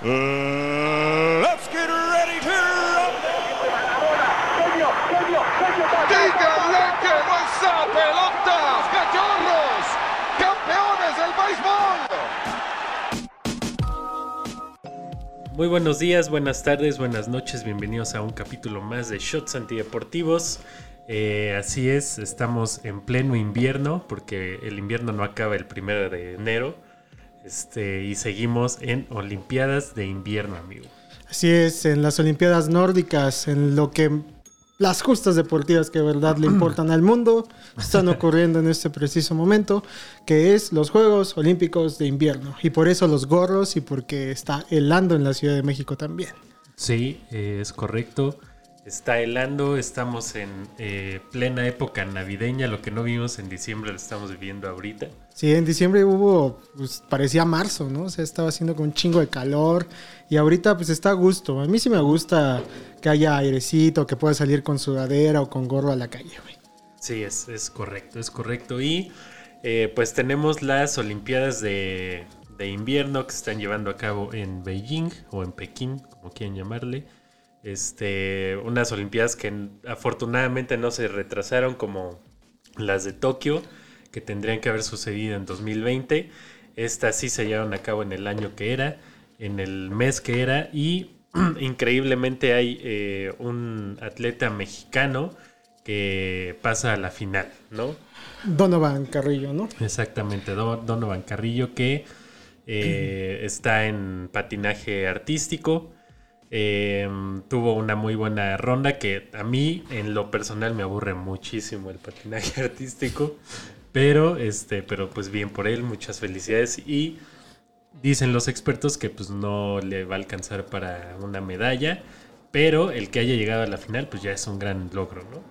Let's get ready to. ¡Díganle que no está pelotas, cachorros! ¡Campeones del béisbol! Muy buenos días, buenas tardes, buenas noches, bienvenidos a un capítulo más de Shots Antideportivos. Eh, así es, estamos en pleno invierno porque el invierno no acaba el primero de enero. Este, y seguimos en Olimpiadas de invierno, amigo. Así es, en las Olimpiadas nórdicas, en lo que las justas deportivas que de verdad le importan al mundo están ocurriendo en este preciso momento, que es los Juegos Olímpicos de invierno. Y por eso los gorros y porque está helando en la Ciudad de México también. Sí, eh, es correcto. Está helando, estamos en eh, plena época navideña, lo que no vimos en diciembre lo estamos viviendo ahorita. Sí, en diciembre hubo, pues parecía marzo, ¿no? O sea, estaba haciendo con un chingo de calor y ahorita pues está a gusto. A mí sí me gusta que haya airecito, que pueda salir con sudadera o con gorro a la calle, güey. Sí, es, es correcto, es correcto. Y eh, pues tenemos las Olimpiadas de, de invierno que se están llevando a cabo en Beijing o en Pekín, como quieran llamarle. Este, unas Olimpiadas que afortunadamente no se retrasaron como las de Tokio, que tendrían que haber sucedido en 2020. Estas sí se llevaron a cabo en el año que era, en el mes que era, y increíblemente hay eh, un atleta mexicano que pasa a la final, ¿no? Donovan Carrillo, ¿no? Exactamente, Don- Donovan Carrillo que eh, está en patinaje artístico. Eh, tuvo una muy buena ronda que a mí en lo personal me aburre muchísimo el patinaje artístico. Pero, este, pero pues bien por él, muchas felicidades. Y dicen los expertos que pues no le va a alcanzar para una medalla. Pero el que haya llegado a la final pues ya es un gran logro, ¿no?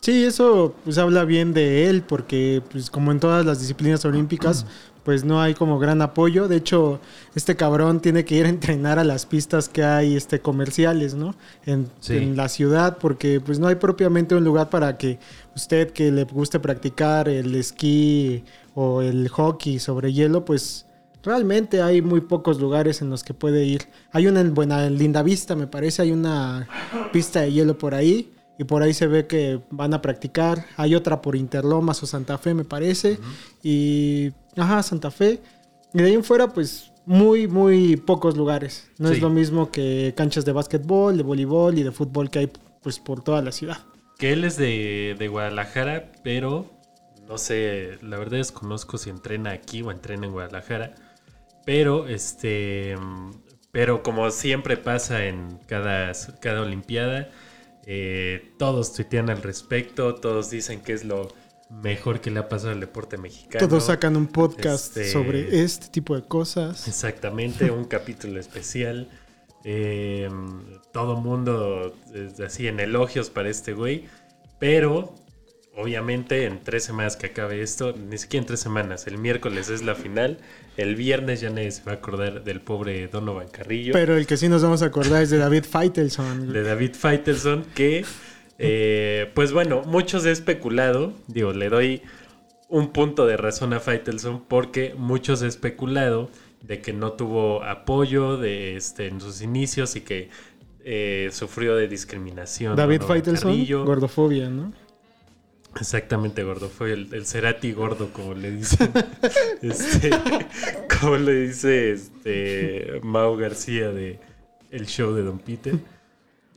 Sí, eso pues habla bien de él porque pues como en todas las disciplinas olímpicas pues no hay como gran apoyo. De hecho, este cabrón tiene que ir a entrenar a las pistas que hay este comerciales, ¿no? En, Sí. en la ciudad porque pues no hay propiamente un lugar para que usted que le guste practicar el esquí o el hockey sobre hielo, pues realmente hay muy pocos lugares en los que puede ir. Hay una en Buena Linda Vista, me parece, hay una pista de hielo por ahí y por ahí se ve que van a practicar. Hay otra por Interlomas o Santa Fe, me parece. Y, ajá, Santa Fe. Y de ahí en fuera, pues muy, muy pocos lugares. No Sí. es lo mismo que canchas de básquetbol, de voleibol y de fútbol que hay pues por toda la ciudad. Que él es de, de Guadalajara, pero no sé, la verdad desconozco si entrena aquí o entrena en Guadalajara. Pero este. Pero como siempre pasa en cada, cada Olimpiada, eh, todos tuitean al respecto, todos dicen que es lo mejor que le ha pasado al deporte mexicano. Todos sacan un podcast Este- sobre este tipo de cosas. Exactamente, un capítulo especial. Eh, todo mundo eh, así en elogios para este güey. Pero, obviamente, en tres semanas que acabe esto, ni siquiera en tres semanas, el miércoles es la final. El viernes ya nadie se va a acordar del pobre Donovan Carrillo. Pero el que sí nos vamos a acordar es de David Feitelson. de David Faitelson, que, eh, pues bueno, muchos he especulado, digo, le doy un punto de razón a Faitelson porque muchos he especulado de que no tuvo apoyo de este, en sus inicios y que eh, sufrió de discriminación. David Donovan Feitelson, Carrillo. gordofobia, ¿no? Exactamente, gordo. Fue el, el Cerati gordo, como le dicen. este, como le dice este Mau García de El Show de Don Peter.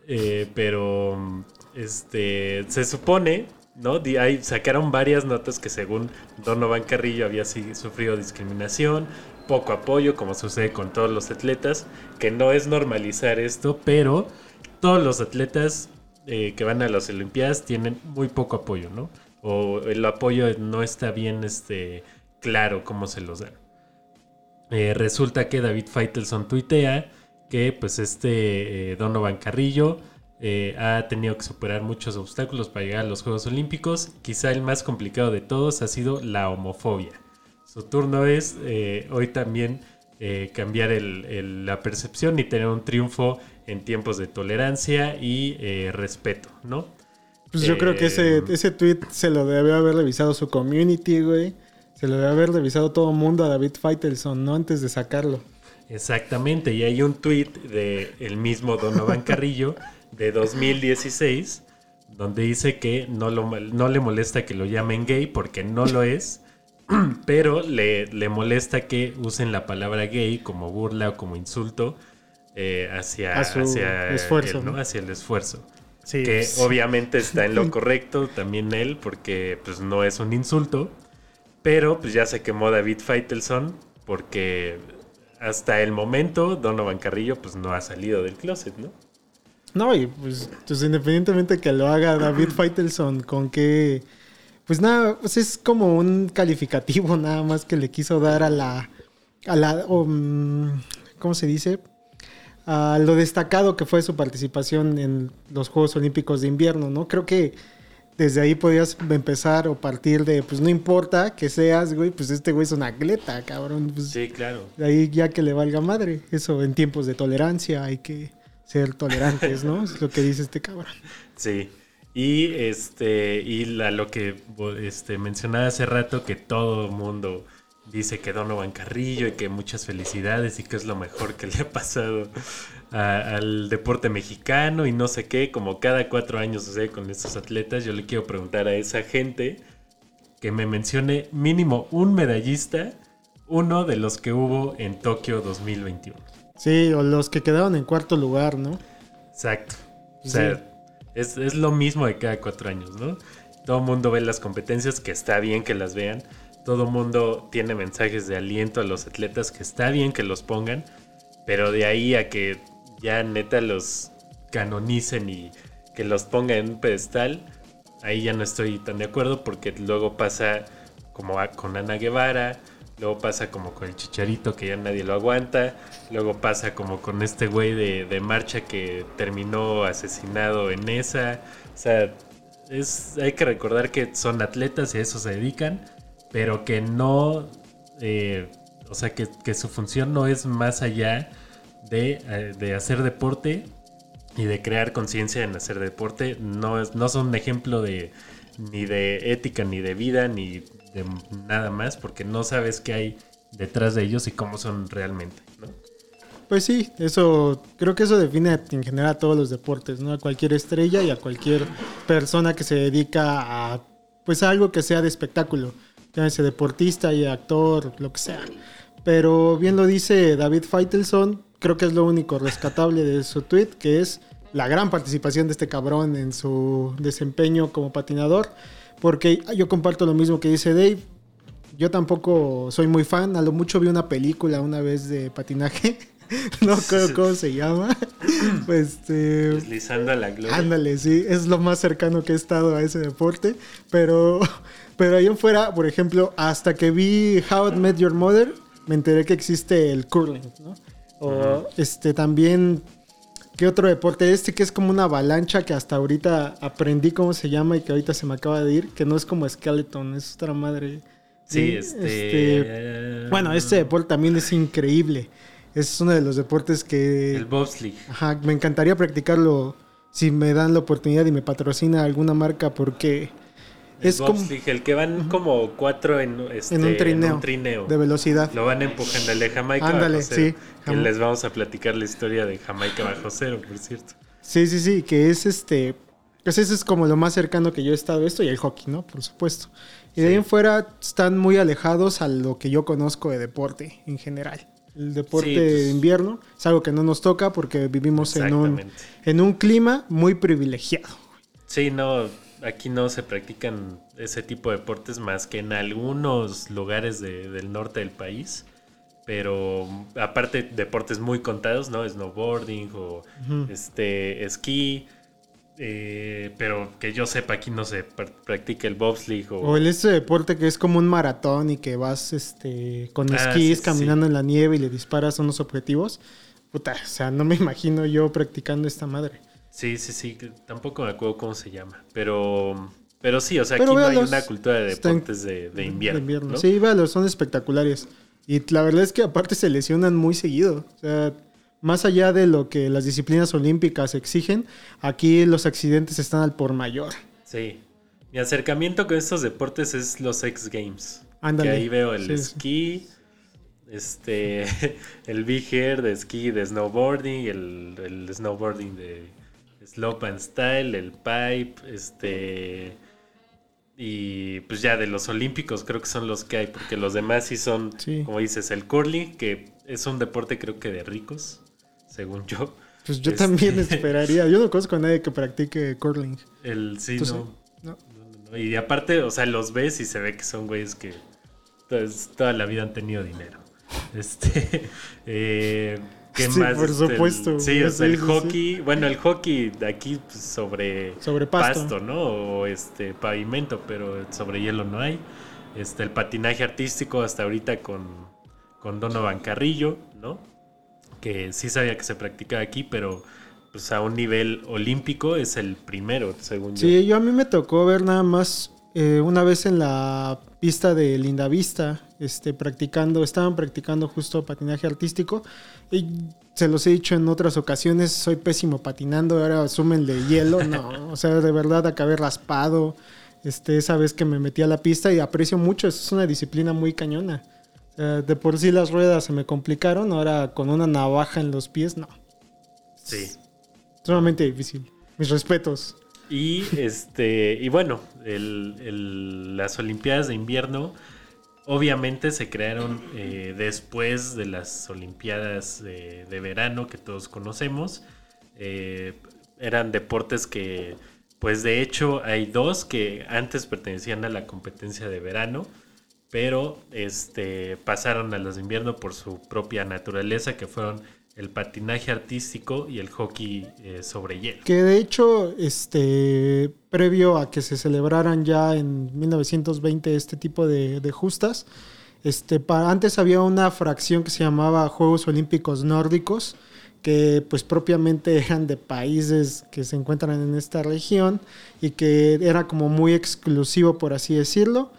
Eh, pero este se supone, ¿no? Ahí sacaron varias notas que según Donovan Carrillo había sufrido discriminación, poco apoyo, como sucede con todos los atletas, que no es normalizar esto, pero todos los atletas eh, que van a las Olimpiadas tienen muy poco apoyo, ¿no? O el apoyo no está bien este, claro cómo se los dan. Eh, resulta que David Feitelson tuitea que pues este eh, Donovan Carrillo ha tenido que superar muchos obstáculos para llegar a los Juegos Olímpicos. Quizá el más complicado de todos ha sido la homofobia. Su turno es eh, hoy también eh, cambiar el- el- la percepción y tener un triunfo en tiempos de tolerancia y eh, respeto, ¿no? Pues yo creo que ese, ese tweet se lo debe haber revisado su community, güey. Se lo debe haber revisado todo el mundo a David Feitelson, ¿no? Antes de sacarlo. Exactamente, y hay un tweet de el mismo Donovan Carrillo de 2016 donde dice que no, lo, no le molesta que lo llamen gay porque no lo es, pero le, le molesta que usen la palabra gay como burla o como insulto eh, hacia, hacia, esfuerzo, el, ¿no? hacia el esfuerzo. Sí, que pues, obviamente está en lo correcto también él, porque pues no es un insulto. Pero pues ya se quemó David Feitelson, porque hasta el momento Donovan Carrillo pues no ha salido del closet, ¿no? No, y pues, pues independientemente que lo haga David Faitelson, con que. Pues nada, pues es como un calificativo nada más que le quiso dar a la. a la. mm, ¿Cómo se dice? A lo destacado que fue su participación en los Juegos Olímpicos de Invierno, ¿no? Creo que desde ahí podías empezar o partir de, pues no importa que seas, güey, pues este güey es un atleta, cabrón. Pues, Sí, claro. de ahí ya que le valga madre. Eso en tiempos de tolerancia hay que ser tolerantes, ¿no? Es lo que dice este cabrón. Sí. Y este, y la, lo que este, mencionaba hace rato, que todo el mundo dice que Donovan Carrillo y que muchas felicidades y que es lo mejor que le ha pasado a- al deporte mexicano y no sé qué, como cada cuatro años sucede con estos atletas, yo le quiero preguntar a esa gente que me mencione mínimo un medallista, uno de los que hubo en Tokio 2021. Sí, o los que quedaron en cuarto lugar, ¿no? Exacto. O Sí. Es, es lo mismo de cada cuatro años, ¿no? Todo mundo ve las competencias, que está bien que las vean. Todo el mundo tiene mensajes de aliento a los atletas, que está bien que los pongan. Pero de ahí a que ya neta los canonicen y que los pongan en un pedestal, ahí ya no estoy tan de acuerdo porque luego pasa como con Ana Guevara, luego pasa como con el Chicharito que ya nadie lo aguanta, luego pasa como con este güey de, de marcha que terminó asesinado en esa, o sea, es, hay que recordar que son atletas y a eso se dedican, pero que no, eh, o sea, que, que su función no es más allá de, eh, de hacer deporte y de crear conciencia en hacer deporte. No, es, no son un ejemplo de ni de ética, ni de vida, ni de nada más, porque no sabes qué hay detrás de ellos y cómo son realmente, ¿no? Pues sí, eso creo que eso define en general a todos los deportes, ¿no? A cualquier estrella y a cualquier persona que se dedica a pues a algo que sea de espectáculo, llámese deportista y actor, lo que sea. Pero bien lo dice David Feitelson, creo que es lo único rescatable de su tweet, que es la gran participación de este cabrón en su desempeño como patinador, porque yo comparto lo mismo que dice Dave, yo tampoco soy muy fan, a lo mucho vi una película una vez de patinaje, no creo cómo se llama. Pues, este, Deslizando a la gloria. ándale, sí, es lo más cercano que he estado a ese deporte, pero, pero ahí en fuera, por ejemplo, hasta que vi How I Met Your Mother, me enteré que existe el curling, ¿no? O este también, ¿qué otro deporte? Este que es como una avalancha que hasta ahorita aprendí cómo se llama y que ahorita se me acaba de ir, que no es como skeleton, es otra madre. Sí, este... Bueno, este deporte también es increíble. Es uno de los deportes que... El bobsleigh. Ajá, me encantaría practicarlo si me dan la oportunidad y me patrocina alguna marca porque El es como el que van como cuatro en, este, en un trineo, trineo. de velocidad. Lo van empujando el de Jamaica Ándale, bajo cero. sí. Jam- les vamos a platicar la historia de Jamaica bajo cero, por cierto. Sí, sí, sí, que es este... Pues eso es como lo más cercano que yo he estado a esto y el hockey, ¿no? Por supuesto. Y de ahí en fuera están muy alejados a lo que yo conozco de deporte en general. El deporte Sí, pues- de invierno es algo que no nos toca porque vivimos en un, en un clima muy privilegiado. Sí, no, aquí no se practican ese tipo de deportes más que en algunos lugares de- del norte del país. Pero aparte deportes muy contados, ¿no? Snowboarding o este esquí. eh, pero que yo sepa, aquí no se pr- practica el bobsleigh o, O el este deporte que es como un maratón y que vas este con Ah, esquís sí, caminando en la nieve y le disparas a unos objetivos. Puta, o sea, no me imagino yo practicando esta madre. Sí, sí, sí, tampoco me acuerdo cómo se llama. Pero, pero sí, o sea, Pero aquí no hay una cultura de deportes de, de invierno. ¿no? Sí, véalos, son espectaculares. Y la verdad es que aparte se lesionan muy seguido. O sea, más allá de lo que las disciplinas olímpicas exigen, aquí los accidentes están al por mayor. Sí. Mi acercamiento con estos deportes es los X Games. Ándale. Que ahí veo el Sí, sí. esquí, Este, el Big Air de esquí de snowboarding, el, el snowboarding de slope and style, el pipe, este y pues ya de los olímpicos creo que son los que hay, porque los demás sí son, Sí. como dices, el curling, que es un deporte creo que de ricos, según yo. Pues yo Este- también esperaría. Yo no conozco a nadie que practique curling. El sí, ¿Tú no. No. Y aparte, o sea, los ves y se ve que son güeyes que toda la vida han tenido dinero. Este, eh, ¿qué Sí, más? por Este, el- supuesto. sí, o sea, el sí, hockey, bueno, el hockey de aquí pues, sobre, Sobre pasto. ¿no? O este pavimento, pero sobre hielo no hay. Este, el patinaje artístico hasta ahorita con, con Donovan Carrillo, ¿no? Que sí sabía que se practicaba aquí, pero pues a un nivel olímpico es el primero, según yo. Sí, yo a mí me tocó ver nada más eh, una vez en la pista de Lindavista, este, practicando, estaban practicando justo patinaje artístico y se los he dicho en otras ocasiones, soy pésimo patinando, ahora asumen de hielo, no, o sea, de verdad acabé raspado, este, esa vez que me metí a la pista y aprecio mucho, es una disciplina muy cañona. O sea, de por sí las ruedas se me complicaron, ahora con una navaja en los pies, no, Sí. sumamente difícil. Mis respetos. Y este, y bueno, el- el- las Olimpiadas de invierno obviamente se crearon eh, después de las Olimpiadas de, verano que todos conocemos. Eh, eran deportes que, pues de hecho, hay dos que antes pertenecían a la competencia de verano, pero este, pasaron a las de invierno por su propia naturaleza, que fueron el patinaje artístico y el hockey eh, sobre hielo. Que de hecho, este, previo a que se celebraran ya en 1920 este tipo de, de justas, este, pa- antes había una fracción que se llamaba Juegos Olímpicos Nórdicos, que pues propiamente eran de países que se encuentran en esta región y que era como muy exclusivo, por así decirlo.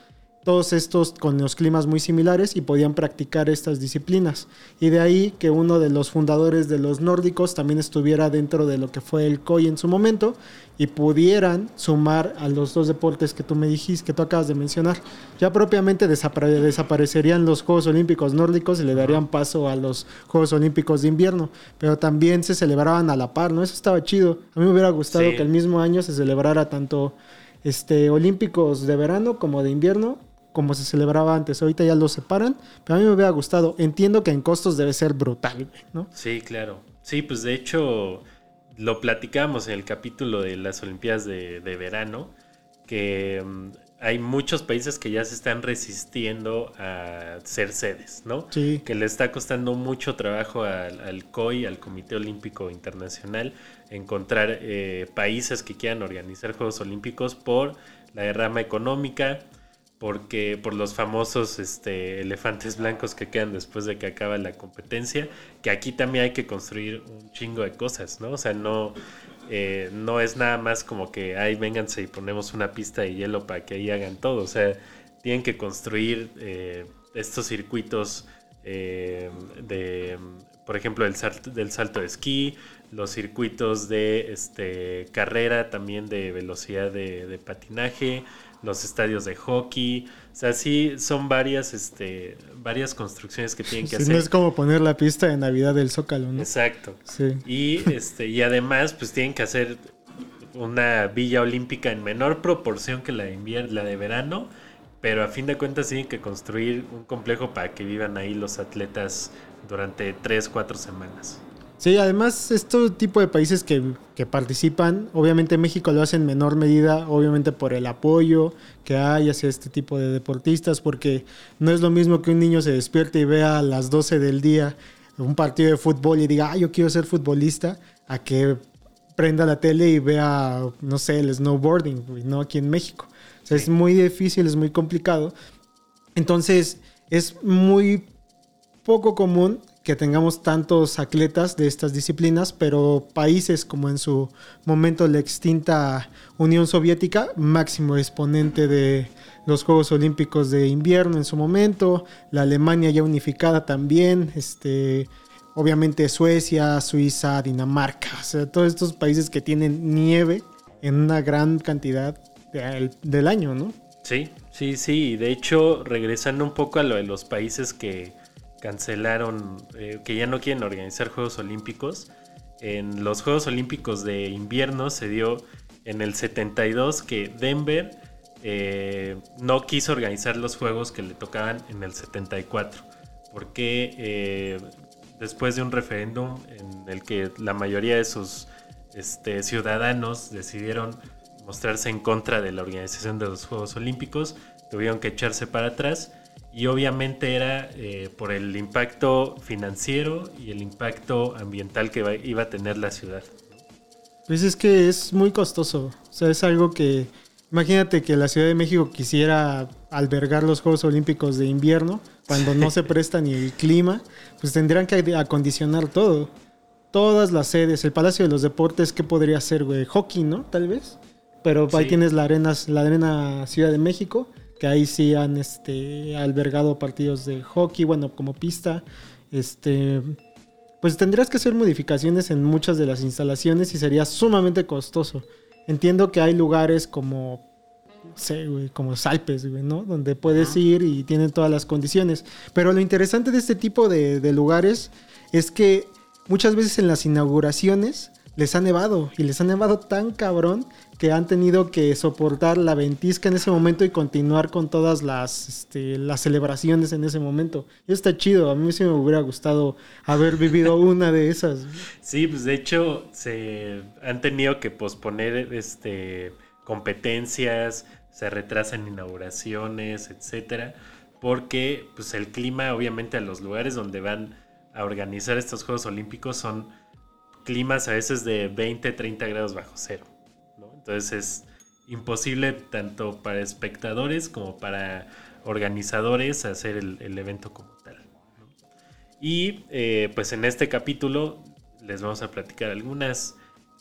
Todos estos con los climas muy similares y podían practicar estas disciplinas. Y de ahí que uno de los fundadores de los nórdicos también estuviera dentro de lo que fue el COI en su momento y pudieran sumar a los dos deportes que tú me dijiste, que tú acabas de mencionar. Ya propiamente desapare- desaparecerían los Juegos Olímpicos nórdicos y le darían paso a los Juegos Olímpicos de invierno, pero también se celebraban a la par, ¿no? Eso estaba chido. A mí me hubiera gustado Sí. que el mismo año se celebrara tanto este, Olímpicos de verano como de invierno, como se celebraba antes. Ahorita ya los separan, pero a mí me hubiera gustado. Entiendo que en costos debe ser brutal, ¿no? Sí, claro. Sí, pues de hecho lo platicamos en el capítulo de las Olimpiadas de, de verano, que mm, hay muchos países que ya se están resistiendo a ser sedes, ¿no? Sí. Que le está costando mucho trabajo al, al COI, al Comité Olímpico Internacional, encontrar eh, países que quieran organizar Juegos Olímpicos por la derrama económica, porque por los famosos este, elefantes blancos que quedan después de que acaba la competencia, que aquí también hay que construir un chingo de cosas, ¿no? O sea, no, eh, no es nada más como que, ay, vénganse y ponemos una pista de hielo para que ahí hagan todo, o sea, tienen que construir eh, estos circuitos eh, de, por ejemplo, el salto, del salto de esquí, los circuitos de este, carrera, también de velocidad de, de patinaje, los estadios de hockey. O sea, sí, son varias, este, varias construcciones que tienen que hacer. no es como poner la pista de Navidad del Zócalo, ¿no? Exacto. Sí. Y, este, y además, pues tienen que hacer una villa olímpica en menor proporción que la de, invier- la de verano, pero a fin de cuentas tienen que construir un complejo para que vivan ahí los atletas durante 3, 4 semanas. Sí, además, este tipo de países que, que participan, obviamente México lo hace en menor medida, obviamente por el apoyo que hay hacia este tipo de deportistas, porque no es lo mismo que un niño se despierte y vea a las 12 del día un partido de fútbol y diga, ah, yo quiero ser futbolista, a que prenda la tele y vea, no sé, el snowboarding, no aquí en México. O sea, es Sí. muy difícil, es muy complicado. Entonces, es muy poco común que tengamos tantos atletas de estas disciplinas, pero países como en su momento la extinta Unión Soviética, máximo exponente de los Juegos Olímpicos de invierno en su momento, la Alemania ya unificada también, este, obviamente Suecia, Suiza, Dinamarca, o sea, todos estos países que tienen nieve en una gran cantidad del, año, ¿no? Sí, sí, sí. De hecho, regresando un poco a lo de los países que, cancelaron, eh, que ya no quieren organizar Juegos Olímpicos. En los Juegos Olímpicos de invierno se dio en el 72 que Denver eh, no quiso organizar los Juegos que le tocaban en el 74, porque eh, después de un referéndum en el que la mayoría de sus este, ciudadanos decidieron mostrarse en contra de la organización de los Juegos Olímpicos, tuvieron que echarse para atrás y obviamente era eh, por el impacto financiero y el impacto ambiental que iba a tener la ciudad. Pues es que es muy costoso. O sea, es algo que. Imagínate que la Ciudad de México quisiera albergar los Juegos Olímpicos de invierno cuando no se presta ni el clima. Pues tendrían que acondicionar todo. Todas las sedes. El Palacio de los Deportes, ¿qué podría ser, güey? Hockey, ¿no? Tal vez. Pero ahí Sí. tienes la arena, la arena Ciudad de México, que ahí sí han este, albergado partidos de hockey, bueno, como pista. Este, pues tendrías que hacer modificaciones en muchas de las instalaciones y sería sumamente costoso. Entiendo que hay lugares como, no sé, güey, como Salpes, güey, ¿no? Donde puedes ir y tienen todas las condiciones. Pero lo interesante de este tipo de, de lugares es que muchas veces en las inauguraciones les ha nevado y les ha nevado tan cabrón que han tenido que soportar la ventisca en ese momento y continuar con todas las, este, las celebraciones en ese momento. Y está chido, a mí sí me hubiera gustado haber vivido una de esas. Sí, pues de hecho se han tenido que posponer este competencias, se retrasan inauguraciones, etcétera, porque pues el clima obviamente a los lugares donde van a organizar estos Juegos Olímpicos son climas a veces de 20, 30 grados bajo cero. Entonces es imposible tanto para espectadores como para organizadores hacer el, evento como tal. Y eh, pues en este capítulo les vamos a platicar algunas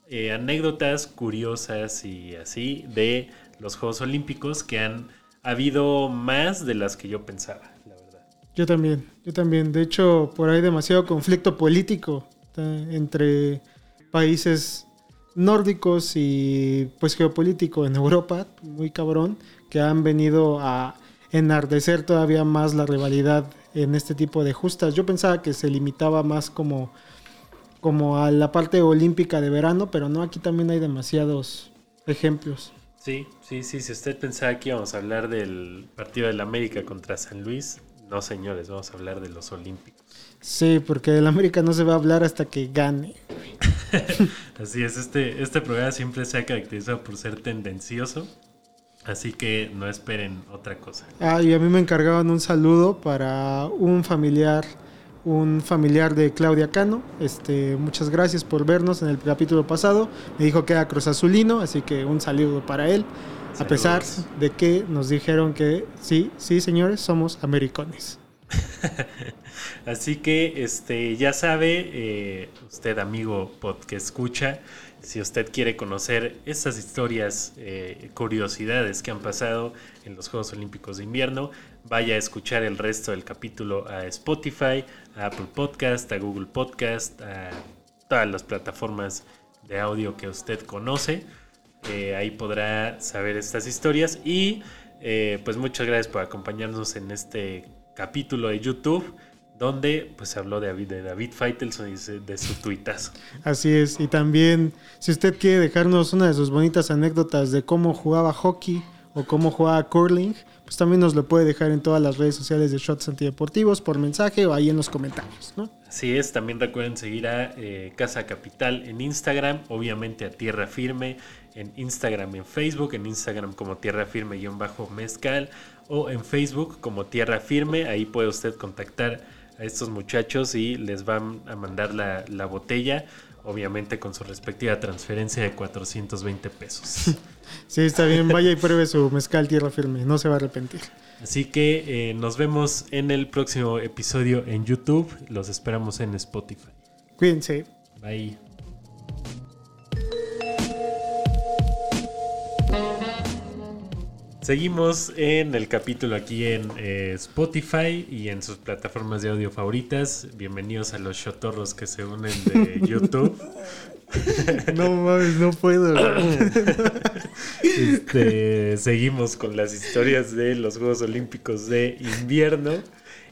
eh, anécdotas curiosas y así de los Juegos Olímpicos que han habido más de las que yo pensaba, la verdad. Yo también, yo también. De hecho, por ahí demasiado conflicto político eh, entre países nórdicos y pues geopolítico en Europa, muy cabrón, que han venido a enardecer todavía más la rivalidad en este tipo de justas. Yo pensaba que se limitaba más como, como a la parte olímpica de verano, pero no, aquí también hay demasiados ejemplos. Sí, sí, sí. Si usted pensaba que íbamos a hablar del partido del América contra San Luis, no señores, vamos a hablar de los Olímpicos. Sí, porque del América no se va a hablar hasta que gane. Así es, este, este programa siempre se ha caracterizado por ser tendencioso, así que no esperen otra cosa. Ah, y a mí me encargaban un saludo para un familiar, un familiar de Claudia Cano. Este, muchas gracias por vernos en el capítulo pasado. Me dijo que era Cruz Azulino, así que un saludo para él. A pesar Saludos. de que nos dijeron que sí, sí, señores, somos americones. Así que este ya sabe, eh, usted amigo pod que escucha, si usted quiere conocer estas historias, eh, curiosidades que han pasado en los Juegos Olímpicos de Invierno, vaya a escuchar el resto del capítulo a Spotify, a Apple Podcast, a Google Podcast, a todas las plataformas de audio que usted conoce. Eh, ahí podrá saber estas historias y pues muchas gracias por acompañarnos en este capítulo de YouTube donde pues se habló de David, de David Faitelson y de, de su tuitazo. Así es. Y también, si usted quiere dejarnos una de sus bonitas anécdotas de cómo jugaba hockey o cómo jugaba curling, pues también nos lo puede dejar en todas las redes sociales de Shots Antideportivos por mensaje o ahí en los comentarios, ¿no? Así es, también recuerden seguir a eh, Casa Capital en Instagram, obviamente a Tierra Firme en Instagram, en Facebook, en Instagram como Tierra Firme-Mezcal o en Facebook como Tierra Firme, ahí puede usted contactar a estos muchachos y les van a mandar la, la botella, obviamente con su respectiva transferencia de 420 pesos. Sí, está bien. Vaya y pruebe su mezcal tierra firme. No se va a arrepentir. Así que eh, nos vemos en el próximo episodio en YouTube, los esperamos en Spotify. Cuídense. Bye. Seguimos en el capítulo aquí en eh, Spotify y en sus plataformas de audio favoritas. Bienvenidos a los chotorros que se unen de YouTube. No mames, no puedo. Este, seguimos con las historias de los Juegos Olímpicos de invierno.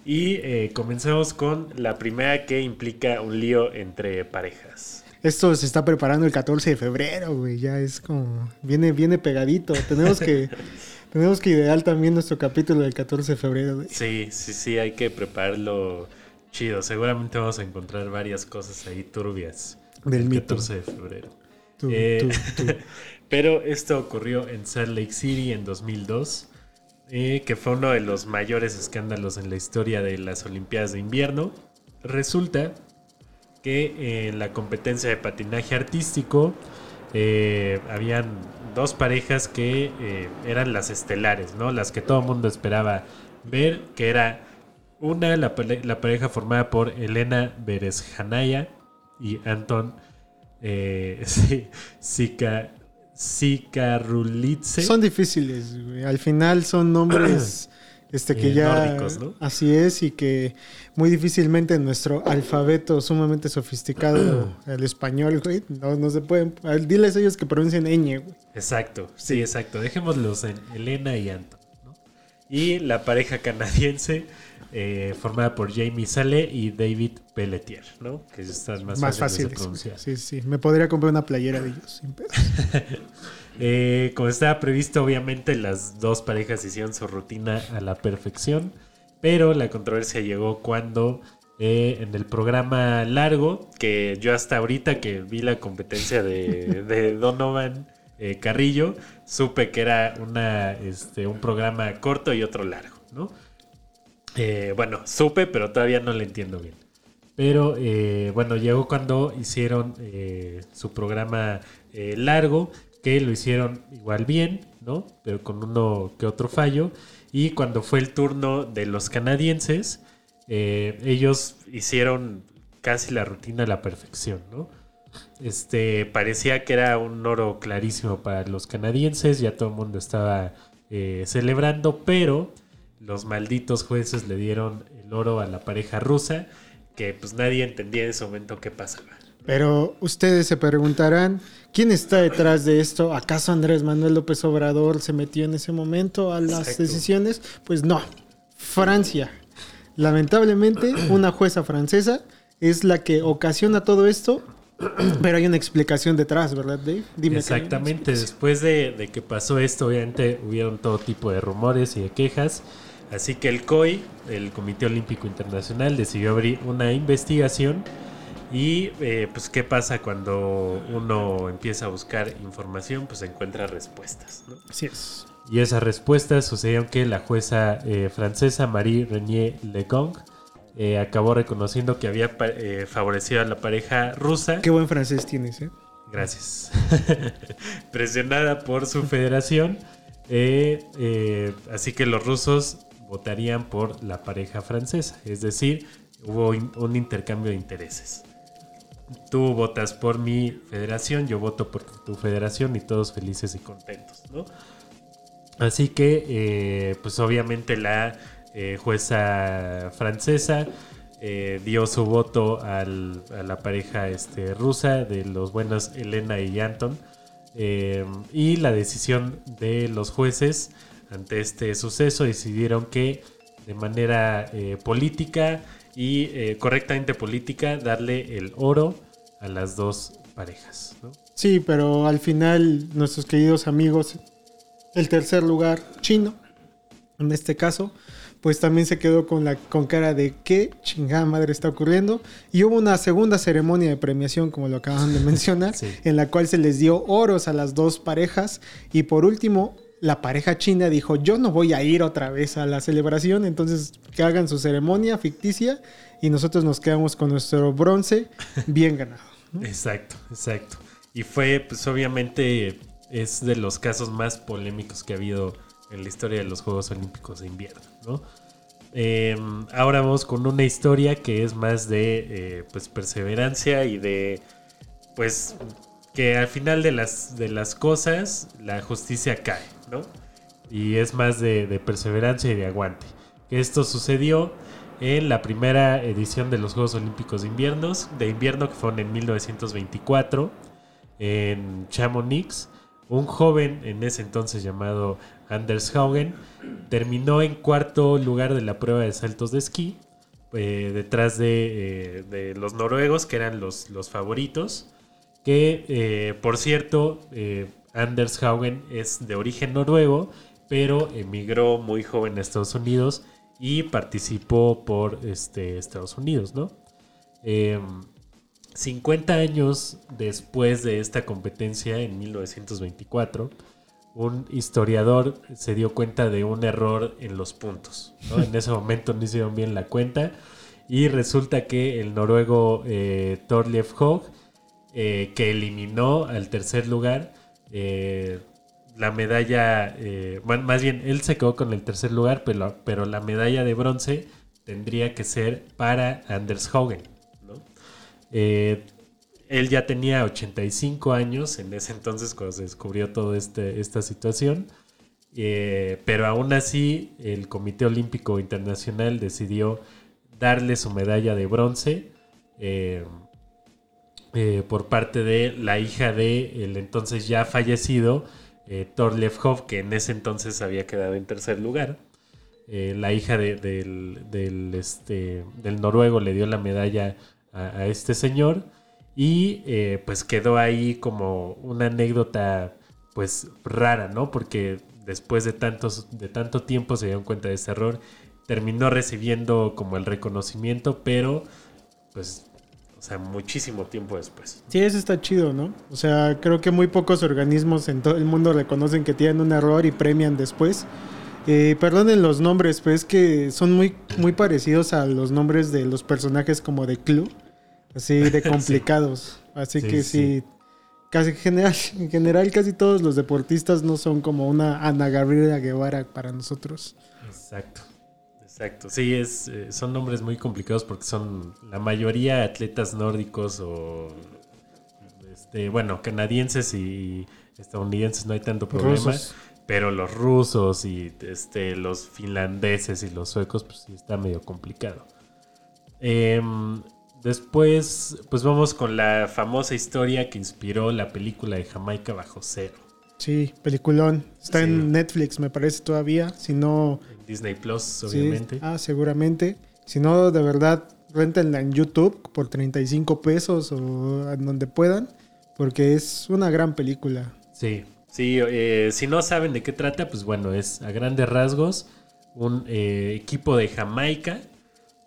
Y eh, comenzamos con la primera que implica un lío entre parejas. Esto se está preparando el 14 de febrero, güey. Ya es como. Viene, viene pegadito. Tenemos que. tenemos que idear también nuestro capítulo del 14 de febrero, güey. Sí, sí, sí, hay que prepararlo chido. Seguramente vamos a encontrar varias cosas ahí turbias. Del el mito. 14 de febrero. Tú, Eh, tú, tú. Pero esto ocurrió en Salt Lake City en 2002, eh, que fue uno de los mayores escándalos en la historia de las Olimpiadas de invierno. Resulta que en la competencia de patinaje artístico eh, habían dos parejas que eh, eran las estelares, ¿no? Las que todo el mundo esperaba ver, que era una, la, pare- la pareja formada por Elena Berezhanaya y Anton eh. Son difíciles, güey. Al final son nombres este que Eh, ya nórdicos, ¿no? así es y que muy difícilmente en nuestro alfabeto sumamente sofisticado el español, güey, no, no se pueden. Diles a ellos que pronuncien ñ, güey. Exacto, sí, exacto. Dejémoslos en Elena y Anton. ¿no? Y la pareja canadiense eh, formada por Jamie Sale y David Pelletier, ¿no? Que están más, Más fáciles de fáciles. pronunciar. Sí, sí. Me podría comprar una playera de ellos. sin pedo. Eh, como estaba previsto, obviamente las dos parejas hicieron su rutina a la perfección, pero la controversia llegó cuando eh, en el programa largo, que yo hasta ahorita que vi la competencia de, de Donovan eh, Carrillo, supe que era una, este, un programa corto y otro largo, ¿no? Bueno, supe, pero todavía no le entiendo bien. Pero bueno, llegó cuando hicieron su programa largo, lo hicieron igual bien, ¿no? Pero con uno que otro fallo. Y cuando fue el turno de los canadienses, eh, ellos hicieron casi la rutina a la perfección, ¿no? Este, parecía que era un oro clarísimo para los canadienses, ya todo el mundo estaba eh, celebrando, pero los malditos jueces le dieron el oro a la pareja rusa, que pues nadie entendía en ese momento qué pasaba. Pero ustedes se preguntarán, ¿quién está detrás de esto? ¿Acaso Andrés Manuel López Obrador se metió en ese momento a las Exacto. decisiones? Pues no, Francia. Lamentablemente, una jueza francesa es la que ocasiona todo esto, pero hay una explicación detrás, ¿verdad, Dave? Dime. Exactamente, después de, de que pasó esto, obviamente hubieron todo tipo de rumores y de quejas. Así que el COI, el Comité Olímpico Internacional, decidió abrir una investigación. Y eh, pues, ¿qué pasa cuando uno empieza a buscar información? Pues encuentra respuestas. ¿no? Así es. Y esas respuestas sucedieron que la jueza eh, francesa Marie Renier Legong eh, acabó reconociendo que había eh, favorecido a la pareja rusa. Qué buen francés tienes, ¿eh? Gracias. Presionada por su federación. eh, así que los rusos votarían por la pareja francesa. Es decir, hubo un intercambio de intereses. Tú votas por mi federación, yo voto por tu federación y todos felices y contentos, ¿no? Así que, eh, pues obviamente la eh, jueza francesa eh, dio su voto al- a la pareja este, rusa de los buenos Elena y Anton. Y la decisión de los jueces ante este suceso decidieron que de manera política y eh, correctamente política darle el oro a las dos parejas. ¿no? Sí, pero al final nuestros queridos amigos, el tercer lugar chino, en este caso, pues también se quedó con la con cara de qué chingada madre está ocurriendo. Y hubo una segunda ceremonia de premiación, como lo acaban de mencionar, Sí. en la cual se les dio oros a las dos parejas. Y por último, la pareja china dijo, yo no voy a ir otra vez a la celebración, entonces que hagan su ceremonia ficticia y nosotros nos quedamos con nuestro bronce bien ganado. Exacto, exacto. Y fue, pues obviamente, es de los casos más polémicos que ha habido en la historia de los Juegos Olímpicos de Invierno, ¿no? Eh, ahora vamos con una historia que es más de, eh, pues, perseverancia y de, pues, que al final de las, de las cosas la justicia cae, ¿no? Y es más de, perseverancia y de aguante. Esto sucedió en la primera edición de los Juegos Olímpicos de, inviernos, de invierno, que fueron en 1924, en Chamonix, un joven en ese entonces llamado Anders Haugen terminó en cuarto lugar de la prueba de saltos de esquí, eh, detrás de, eh, de los noruegos, que eran los, favoritos. Que, eh, por cierto, Anders Haugen es de origen noruego, pero emigró muy joven a Estados Unidos y participó por este, Estados Unidos, ¿no? Eh, 50 años después de esta competencia, en 1924, un historiador se dio cuenta de un error en los puntos. En ese momento no hicieron bien la cuenta y resulta que el noruego eh, Thorleif Hogg, eh, que eliminó al tercer lugar, eh, la medalla, eh, más bien él se quedó con el tercer lugar, pero, pero la medalla de bronce tendría que ser para Anders Haugen. ¿no? Eh, él ya tenía 85 años en ese entonces cuando se descubrió toda este, esta situación. Pero aún así, el Comité Olímpico Internacional decidió darle su medalla de bronce eh, por parte de la hija de el entonces ya fallecido eh, Thorleif Hov, que en ese entonces había quedado en tercer lugar. Eh, la hija de- del, del, este, del noruego le dio la medalla a, este señor y eh, pues quedó ahí como una anécdota pues rara, ¿no? Porque después de, tantos, de tanto tiempo se dieron cuenta de ese error, terminó recibiendo como el reconocimiento, pero pues, o sea, muchísimo tiempo después. Sí, eso está chido, ¿no? O sea, creo que muy pocos organismos en todo el mundo reconocen que tienen un error y premian después. Eh, perdonen los nombres, pero es que son muy, muy parecidos a los nombres de los personajes como de Clue. Así de complicados. Así Sí, que sí. sí. Casi en general, en general, casi todos los deportistas no son como una Ana Gabriela Guevara para nosotros. Exacto. Exacto. Sí, es, eh, son nombres muy complicados porque son la mayoría atletas nórdicos o, este, bueno, canadienses y estadounidenses no hay tanto problema. Rusos. Pero los rusos y este, los finlandeses y los suecos, pues sí está medio complicado. Em, después, pues vamos con la famosa historia que inspiró la película de Jamaica bajo cero. Sí, peliculón. Está Sí. en Netflix, me parece todavía. Si no, Disney Plus, Sí, obviamente. ah, seguramente. Si no, de verdad, rentenla en YouTube por 35 pesos o en donde puedan, porque es una gran película. Sí, sí, eh, si no saben de qué trata, pues bueno, es a grandes rasgos un eh, equipo de Jamaica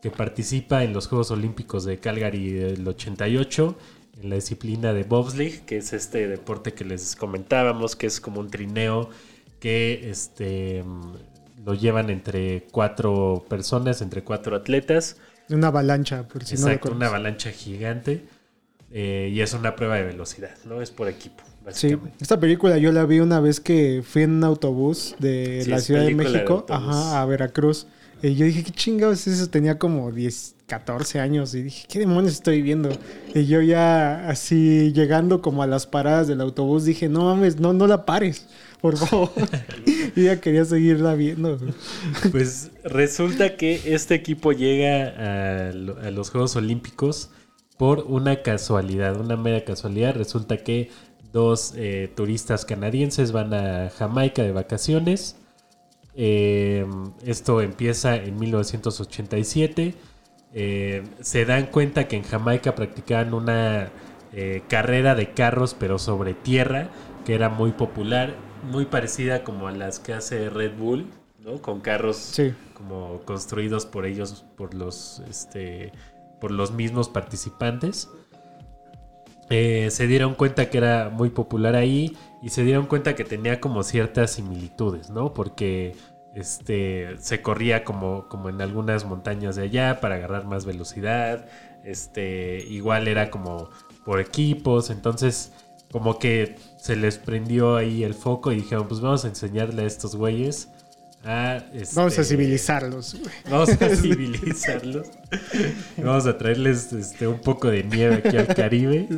que participa en los Juegos Olímpicos de Calgary del 88 en la disciplina de bobsleigh, que es este deporte que les comentábamos, que es como un trineo que este lo llevan entre cuatro personas, entre cuatro atletas. Una avalancha, por si no lo una avalancha gigante. eh, y es una prueba de velocidad, ¿no? Es por equipo, Sí, esta película yo la vi una vez que fui en un autobús de Sí, la Ciudad de México ajá, a Veracruz. Y yo dije, ¿qué chingados es eso? Tenía como 10, 14 años. Y dije, ¿qué demonios estoy viendo? Y yo ya así llegando como a las paradas del autobús dije, no mames, no, no la pares, por favor. y ya quería seguirla viendo. Pues resulta que este equipo llega a, lo- a los Juegos Olímpicos por una casualidad, una mera casualidad. Resulta que dos eh, turistas canadienses van a Jamaica de vacaciones. Eh, esto empieza en 1987. Eh, se dan cuenta que en Jamaica practicaban una eh, carrera de carros, pero sobre tierra, que era muy popular, muy parecida como a las que hace Red Bull, ¿no? Con carros Sí. como construidos por ellos, por los, este, por los mismos participantes. Eh, se dieron cuenta que era muy popular ahí y se dieron cuenta que tenía como ciertas similitudes, ¿no? Porque este, se corría como, como en algunas montañas de allá para agarrar más velocidad. Este, igual era como por equipos, entonces como que se les prendió ahí el foco y dijeron, pues vamos a enseñarle a estos güeyes a... Vamos a este, civilizarlos. güey. Vamos a civilizarlos. Vamos a traerles este, un poco de nieve aquí al Caribe.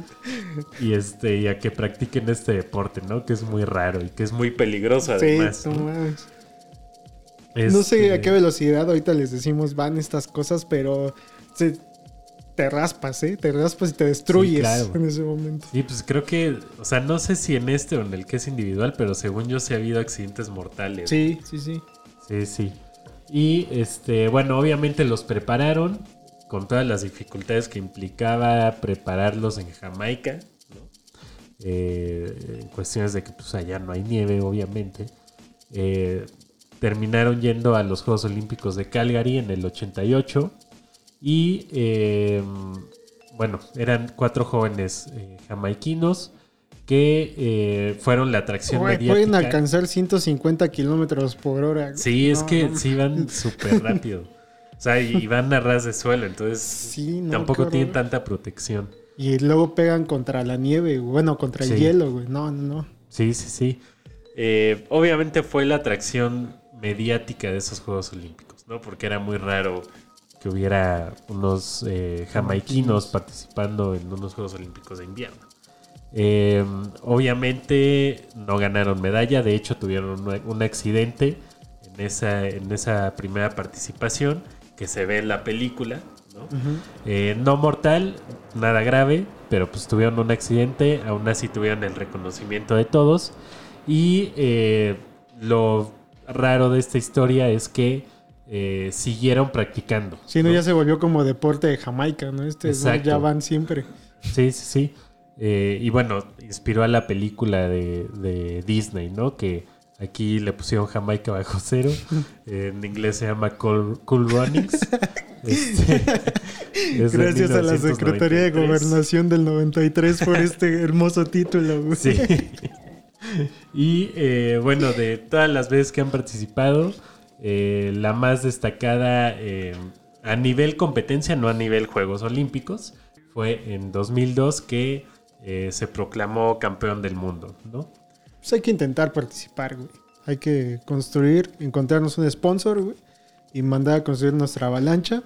Y este, y a que practiquen este deporte, ¿no? Que es muy raro y que es muy peligroso además. no ¿no? sé Este, a qué velocidad ahorita les decimos van estas cosas, pero se- te raspas, ¿eh? Te raspas y te destruyes claro. en ese momento. Sí, pues creo que, o sea, no sé si en este o en el que es individual, pero según yo sí ha habido accidentes mortales. Sí, sí, sí. Sí, sí. Y este, bueno, obviamente los prepararon con todas las dificultades que implicaba prepararlos en Jamaica, ¿no? Eh, en cuestiones de que pues allá no hay nieve, obviamente. Eh, terminaron yendo a los Juegos Olímpicos de Calgary en el 88 y eh, bueno, eran cuatro jóvenes eh, jamaiquinos que eh, fueron la atracción Güey, mediática. pueden alcanzar 150 kilómetros por hora. Sí, es que no, sí van súper rápido. O sea, y van a ras de suelo, entonces Sí, no, tampoco tienen horror. tanta protección. Y luego pegan contra la nieve, bueno, contra el Sí. hielo, güey. No, no, no. Sí, sí, sí. Eh, obviamente fue la atracción mediática de esos Juegos Olímpicos, ¿no? Porque era muy raro que hubiera unos eh, jamaiquinos participando en unos Juegos Olímpicos de invierno. Eh, obviamente no ganaron medalla, de hecho tuvieron un, un accidente en esa, en esa primera participación que se ve en la película, ¿no? Eh, no mortal, nada grave, pero pues tuvieron un accidente, aún así tuvieron el reconocimiento de todos. Y eh, lo raro de esta historia es que eh, siguieron practicando. Si no, ¿no? ya se volvió como deporte de Jamaica, ¿no? Este Exacto. ya van siempre. Sí, sí, sí. Eh, y bueno, inspiró a la película de, de Disney, ¿no? Que aquí le pusieron Jamaica bajo cero. en inglés se llama Cool, Cool Runnings. Este, Gracias a la 1993. Secretaría de Gobernación del 93 por este hermoso título, güey. Sí. y eh, bueno, de todas las veces que han participado, eh, la más destacada eh, a nivel competencia, no a nivel Juegos Olímpicos, fue en 2002 que eh, se proclamó campeón del mundo, ¿no? Pues hay que intentar participar, güey. Hay que construir, encontrarnos un sponsor, güey. Y mandar a construir nuestra avalancha.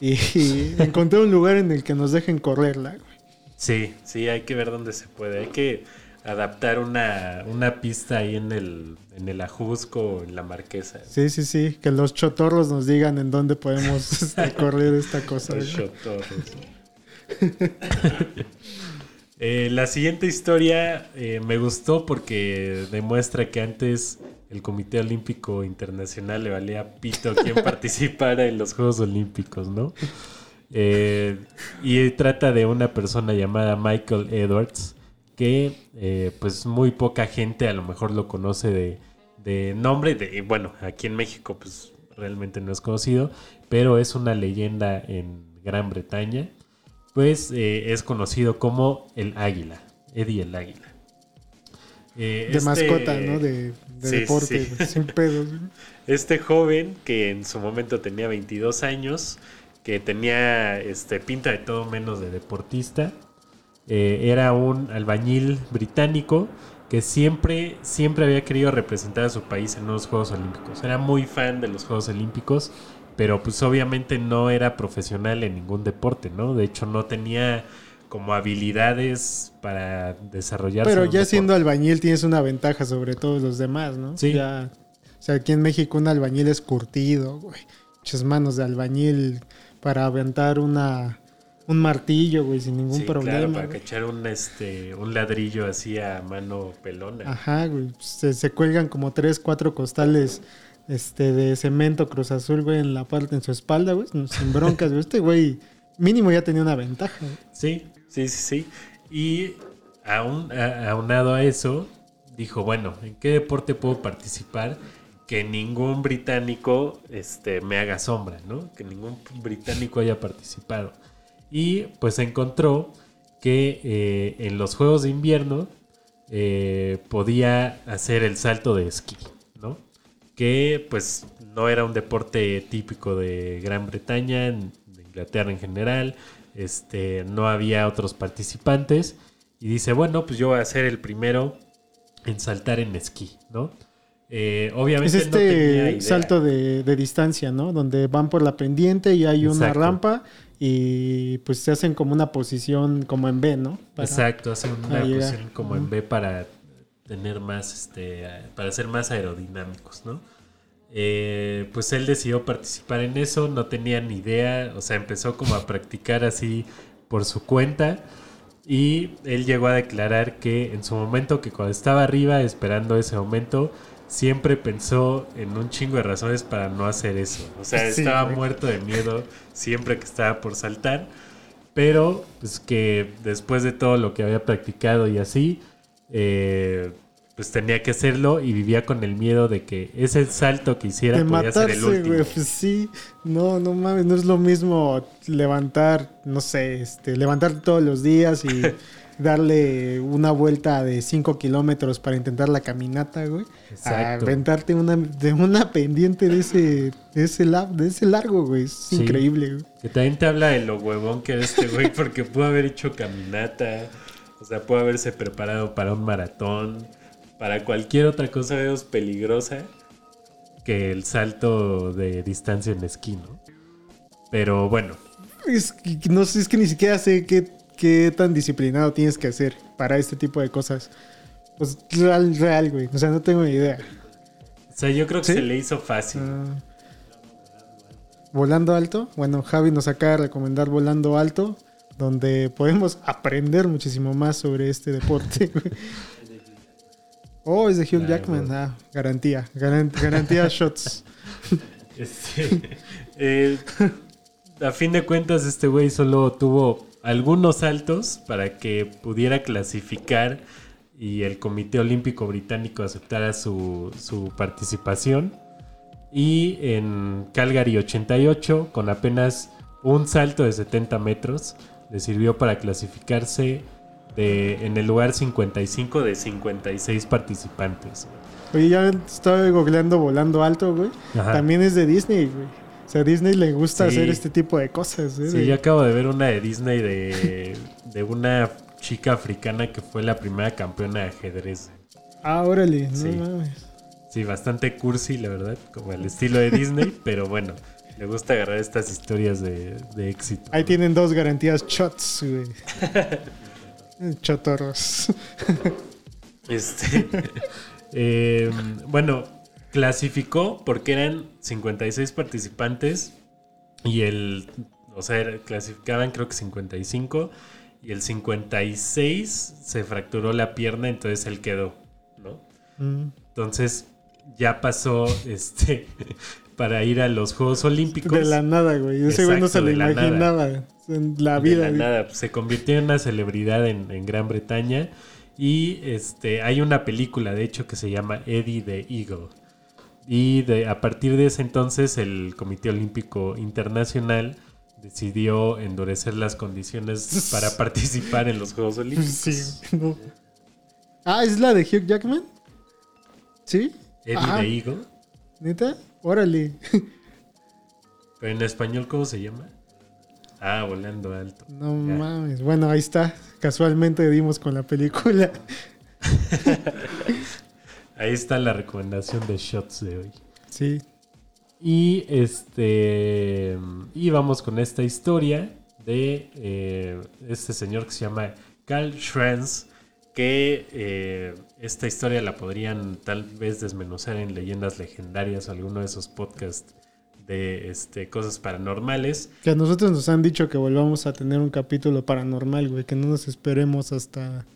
Y, y encontrar un lugar en el que nos dejen correrla, güey. Sí, sí, hay que ver dónde se puede. Hay que adaptar una, una pista ahí en el, en el Ajusco en la Marquesa. Sí, sí, sí. Que los chotorros nos digan en dónde podemos este, correr esta cosa. Los chotorros. Eh, la siguiente historia eh, me gustó porque demuestra que antes el Comité Olímpico Internacional le valía pito quien participara en los Juegos Olímpicos, ¿no? Eh, y trata de una persona llamada Michael Edwards que eh, pues muy poca gente a lo mejor lo conoce de, de nombre. De, y bueno, aquí en México pues realmente no es conocido, pero es una leyenda en Gran Bretaña. Pues eh, es conocido como el Águila, Eddie el Águila. Eh, De este- mascota, ¿no? De, de Sí, deporte, sí. sin pedos. Este joven que en su momento tenía 22 años, que tenía este, pinta de todo menos de deportista, eh, era un albañil británico que siempre, siempre había querido representar a su país en unos Juegos Olímpicos. Era muy fan de los Juegos Olímpicos, pero pues obviamente no era profesional en ningún deporte, ¿no? De hecho no tenía como habilidades para desarrollarse. Pero ya siendo albañil tienes una ventaja sobre todos los demás, ¿no? Sí. Ya, o sea, aquí en México un albañil es curtido, güey. Muchas manos de albañil para aventar una un martillo, güey, sin ningún Sí, claro, problema. para güey. cachar un, este, un ladrillo así a mano pelona. Ajá, güey. Se, se cuelgan como tres, cuatro costales este, de cemento Cruz Azul, güey, en la parte, en su espalda, güey, sin broncas, güey. Este güey mínimo ya tenía una ventaja. güey. Sí, sí, sí, sí. Y aún, a- aunado a eso, dijo, bueno, ¿en qué deporte puedo participar que ningún británico este, me haga sombra, ¿no? Que ningún británico haya participado. Y pues encontró que eh, en los Juegos de Invierno eh, podía hacer el salto de esquí, ¿no? Que pues no era un deporte típico de Gran Bretaña, de Inglaterra en general, este, no había otros participantes y dice, bueno, pues yo voy a ser el primero en saltar en esquí, ¿no? Eh, Es obviamente no tenía este idea. salto de, de distancia, ¿no? Donde van por la pendiente y hay una rampa y pues se hacen como una posición como en B, ¿no? Para- Exacto, hace una posición como en B para tener más, este, para ser más aerodinámicos, ¿no? eh, pues él decidió participar en eso, no tenía ni idea, o sea, empezó como a practicar así por su cuenta y él llegó a declarar que en su momento, que cuando estaba arriba esperando ese momento, siempre pensó en un chingo de razones para no hacer eso. O sea, Sí, estaba güey. muerto de miedo siempre que estaba por saltar, pero pues que después de todo lo que había practicado y así, eh, pues tenía que hacerlo y vivía con el miedo de que ese salto que hiciera De podía ser el último. güey. Pues sí. No, no mames. No es lo mismo levantar, no sé, este, levantar todos los días y darle una vuelta de 5 kilómetros para intentar la caminata, güey. A Exacto. aventarte una, de una pendiente de ese, de ese, la- de ese largo, güey. Es Sí. increíble, güey. Que también te habla de lo huevón que era este güey, porque pudo haber hecho caminata, o sea, pudo haberse preparado para un maratón, para cualquier otra cosa menos peligrosa que el salto de distancia en esquí, ¿no? Pero bueno, Es que no sé, es que ni siquiera sé qué, qué tan disciplinado tienes que hacer para este tipo de cosas. Pues real, real, güey. O sea, no tengo ni idea. o sea, yo creo que ¿Sí? se le hizo fácil. Ah. Volando alto. Bueno, Javi nos acaba de recomendar Volando alto, donde podemos aprender muchísimo más sobre este deporte. Oh, es de Hugh. Jackman. Ah, garantía. Garan- garantía shots. Este, eh, a fin de cuentas, este güey solo tuvo algunos saltos para que pudiera clasificar y el Comité Olímpico Británico aceptara su, su participación. Y en Calgary 88, con apenas un salto de 70 metros, le sirvió para clasificarse de- en el lugar 55 de 56 participantes. Oye, ya estaba googleando Volando alto, güey. Ajá. También es de Disney, güey. O sea, a Disney le gusta Sí. hacer este tipo de cosas. ¿eh? Sí, yo acabo de ver una de Disney de, de una chica africana que fue la primera campeona de ajedrez. Ah, órale. No Sí. mames. Sí, bastante cursi, la verdad, como el estilo de Disney, pero bueno, le gusta agarrar estas historias de, de éxito. Ahí tienen dos garantías shots, güey. Chotorros. Este, eh, bueno, clasificó porque eran 56 participantes y el, o sea, clasificaban creo que 55 y el 56 se fracturó la pierna, entonces él quedó, ¿no? Mm. Entonces ya pasó este para ir a los Juegos Olímpicos. De la nada, güey. Ese güey no se lo de la imaginaba en la De vida. la güey. nada, pues, se convirtió en una celebridad en, en Gran Bretaña. Y este, hay una película, de hecho, que se llama Eddie the Eagle. Y de, a partir de ese entonces, el Comité Olímpico Internacional decidió endurecer las condiciones para participar en los Juegos Olímpicos. Sí, no. Ah, ¿es la de Hugh Jackman? ¿Sí? Eddie the Eagle. ¿Neta? Órale. Pero en español, ¿cómo se llama? Ah, volando alto. No Ya. mames. Bueno, ahí está. Casualmente dimos con la película. Ahí está la recomendación de shots de hoy. Sí. Y este. Y vamos con esta historia de eh, este señor que se llama Carl Schranz. Que eh, esta historia la podrían tal vez desmenuzar en leyendas legendarias o alguno de esos podcasts de este, cosas paranormales. Que a nosotros nos han dicho que volvamos a tener un capítulo paranormal, güey. Que no nos esperemos hasta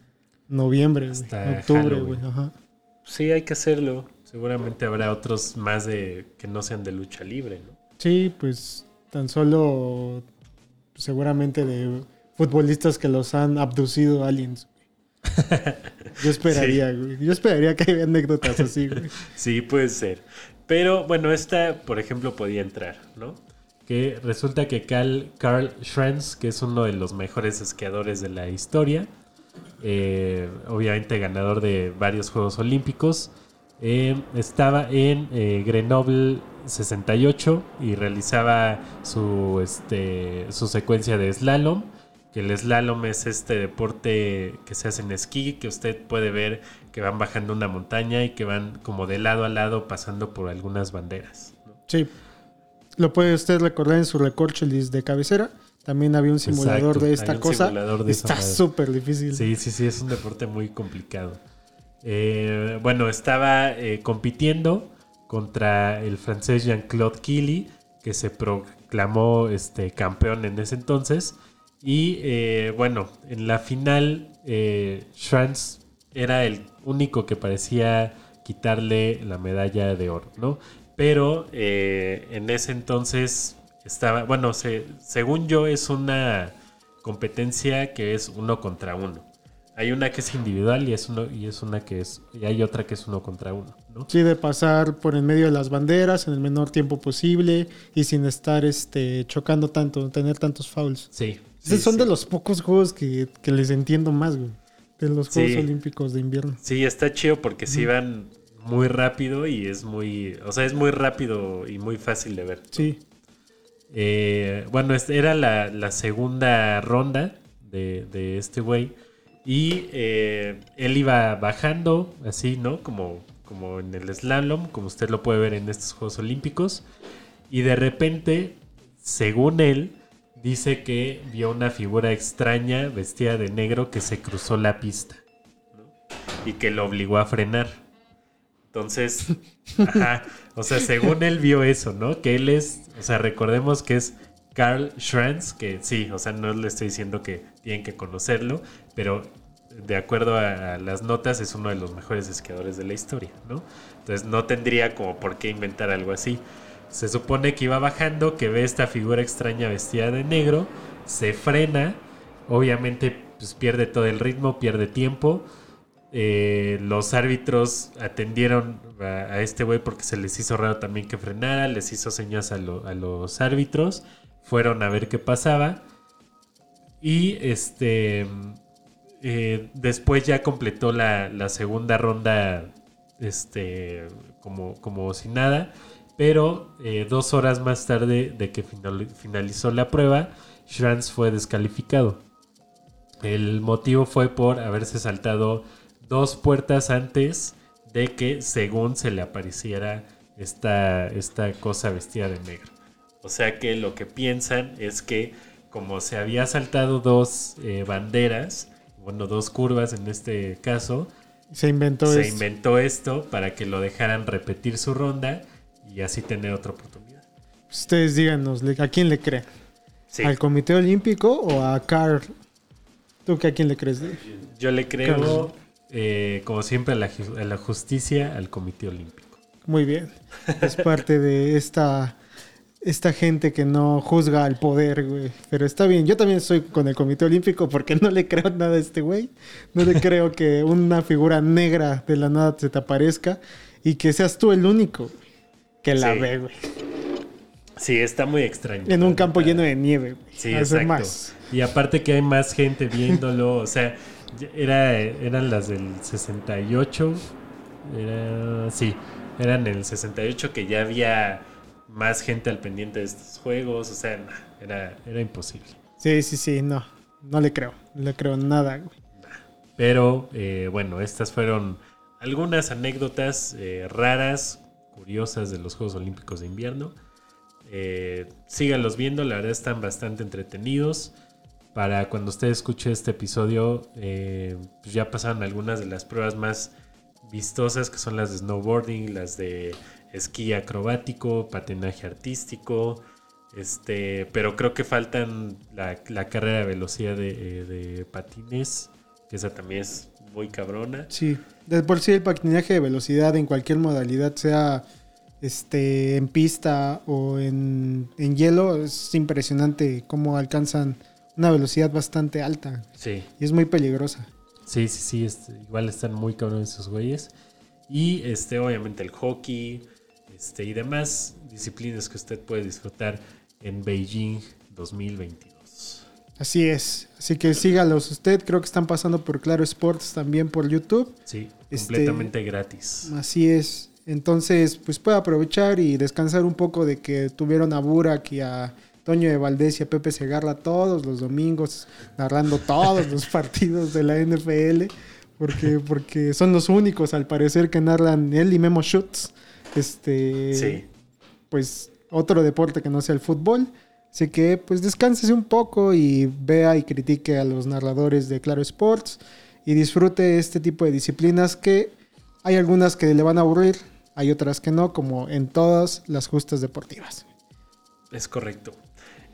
noviembre. Hasta Octubre, güey. Ajá. Sí, hay que hacerlo. Seguramente habrá otros más de que no sean de lucha libre, ¿no? Sí, pues tan solo seguramente de futbolistas que los han abducido aliens. Yo esperaría, güey. Yo esperaría que haya anécdotas así, güey. Sí, puede ser. Pero bueno, esta, por ejemplo, podía entrar, ¿no? Que resulta que Carl, Carl Schranz, que es uno de los mejores esquiadores de la historia, eh, obviamente ganador de varios Juegos Olímpicos, eh, estaba en eh, Grenoble 68 y realizaba su, este, su secuencia de slalom. Que el slalom es este deporte que se hace en esquí, que usted puede ver que van bajando una montaña y que van como de lado a lado pasando por algunas banderas. Sí. Lo puede usted recordar en su recorcholis de cabecera. También había un simulador Exacto, de esta cosa. de Está súper difícil. Sí, sí, sí, es un deporte muy complicado. Eh, bueno, estaba eh, compitiendo contra el francés Jean-Claude Killy, que se proclamó este, campeón en ese entonces. Y eh, bueno, en la final, eh, Schranz era el único que parecía quitarle la medalla de oro, ¿no? Pero en ese entonces estaba, bueno, se- según yo es una competencia que es uno contra uno. Hay una que es individual y es uno y es una que es y hay otra que es uno contra uno, ¿no? Sí, de pasar por en medio de las banderas en el menor tiempo posible y sin estar este, chocando tanto, tener tantos fouls. Sí. Esos sí, son sí. de los pocos juegos que, que les entiendo más, güey. De los Juegos Sí. Olímpicos de Invierno. Sí, está chido porque sí van muy rápido y es muy, o sea, es muy rápido y muy fácil de ver. Sí. Eh, bueno, era la, segunda ronda de, este güey. Y eh, él iba bajando, así, ¿no? Como, como en el slalom, como usted lo puede ver en estos Juegos Olímpicos. Y de repente, según él, dice que vio una figura extraña vestida de negro que se cruzó la pista. Y que lo obligó a frenar. Entonces, ajá, o sea, según él vio eso, ¿no? Que él es, o sea, recordemos que es Carl Schranz, que sí, o sea, no le estoy diciendo que tienen que conocerlo, pero de acuerdo a, las notas es uno de los mejores esquiadores de la historia, ¿no? Entonces no tendría como por qué inventar algo así. Se supone que iba bajando, que ve esta figura extraña vestida de negro, se frena, obviamente pues pierde todo el ritmo, pierde tiempo. Eh, los árbitros atendieron a, este güey porque se les hizo raro también que frenara, les hizo señas a, lo- a los árbitros, fueron a ver qué pasaba y este eh, después ya completó la, segunda ronda este como, como si nada, pero eh, dos horas más tarde de que final- finalizó la prueba, Schranz fue descalificado. El motivo fue por haberse saltado dos puertas antes de que, según se le apareciera esta, esta cosa vestida de negro. O sea que lo que piensan es que como se había saltado dos eh, banderas, bueno, dos curvas en este caso, Se inventó se esto. inventó esto para que lo dejaran repetir su ronda y así tener otra oportunidad. Ustedes díganos, ¿le- ¿a quién le creen? Sí, ¿Al Comité Olímpico o a Carl? ¿Tú que a quién le crees? yo le creo. Eh, como siempre, a la, ju- a la justicia, al Comité Olímpico. Muy bien. Es parte de esta, esta gente que no juzga al poder, güey. Pero está bien. Yo también estoy con el Comité Olímpico porque no le creo nada a este güey. No le creo que una figura negra de la nada se te aparezca y que seas tú el único que la Sí. ve, güey. Sí, está muy extraño. En un campo lleno de nieve, güey. Sí, Hace exacto. más. Y aparte que hay más gente viéndolo, o sea, era, eran las del 68, era, sí, eran el 68 que ya había más gente al pendiente de estos juegos, o sea, nah, era, era imposible. Sí, sí, sí, no. No le creo. No le creo nada, güey. Pero eh, bueno, estas fueron algunas anécdotas eh, raras, curiosas de los Juegos Olímpicos de Invierno. Eh, síganlos viendo, la verdad están bastante entretenidos. Para cuando usted escuche este episodio, eh, pues ya pasaron algunas de las pruebas más vistosas, que son las de snowboarding, las de esquí acrobático, patinaje artístico. Este, pero creo que faltan la, carrera de velocidad de, eh, de patines, que esa también es muy cabrona. Sí, de por sí el patinaje de velocidad en cualquier modalidad, sea este en pista o en, en hielo, es impresionante cómo alcanzan una velocidad bastante alta Sí, y es muy peligrosa. sí, sí, sí, este, igual están muy cabrones esos güeyes. Y este, obviamente el hockey este, y demás disciplinas que usted puede disfrutar en Beijing 2022. Así es, así que sígalos usted, creo que están pasando por Claro Sports también por YouTube. Sí, Este- completamente gratis. Así es. Entonces, pues puede aprovechar y descansar un poco de que tuvieron a Burak y a Toño de Valdés y a Pepe Segarra todos los domingos narrando todos los partidos de la NFL. Porque, porque son los únicos, al parecer, que narran él y Memo Schutz. Este, Sí, pues otro deporte que no sea el fútbol. Así que pues descánsese un poco y vea y critique a los narradores de Claro Sports y disfrute este tipo de disciplinas que hay algunas que le van a aburrir, hay otras que no, como en todas las justas deportivas. Es correcto.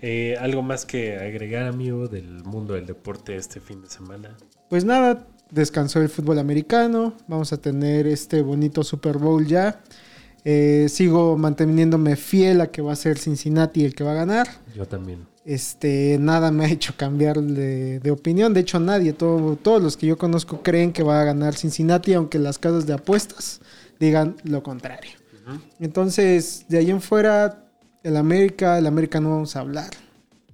Eh, ¿Algo más que agregar, amigo, del mundo del deporte este fin de semana? Pues nada, descansó el fútbol americano, vamos a tener este bonito Super Bowl ya. Eh, sigo manteniéndome fiel a que va a ser Cincinnati el que va a ganar. Yo también. Este, nada me ha hecho cambiar de, de opinión. De hecho, nadie, todo- todos los que yo conozco creen que va a ganar Cincinnati, aunque las casas de apuestas digan lo contrario. Entonces, de ahí en fuera, el América, el América no vamos a hablar.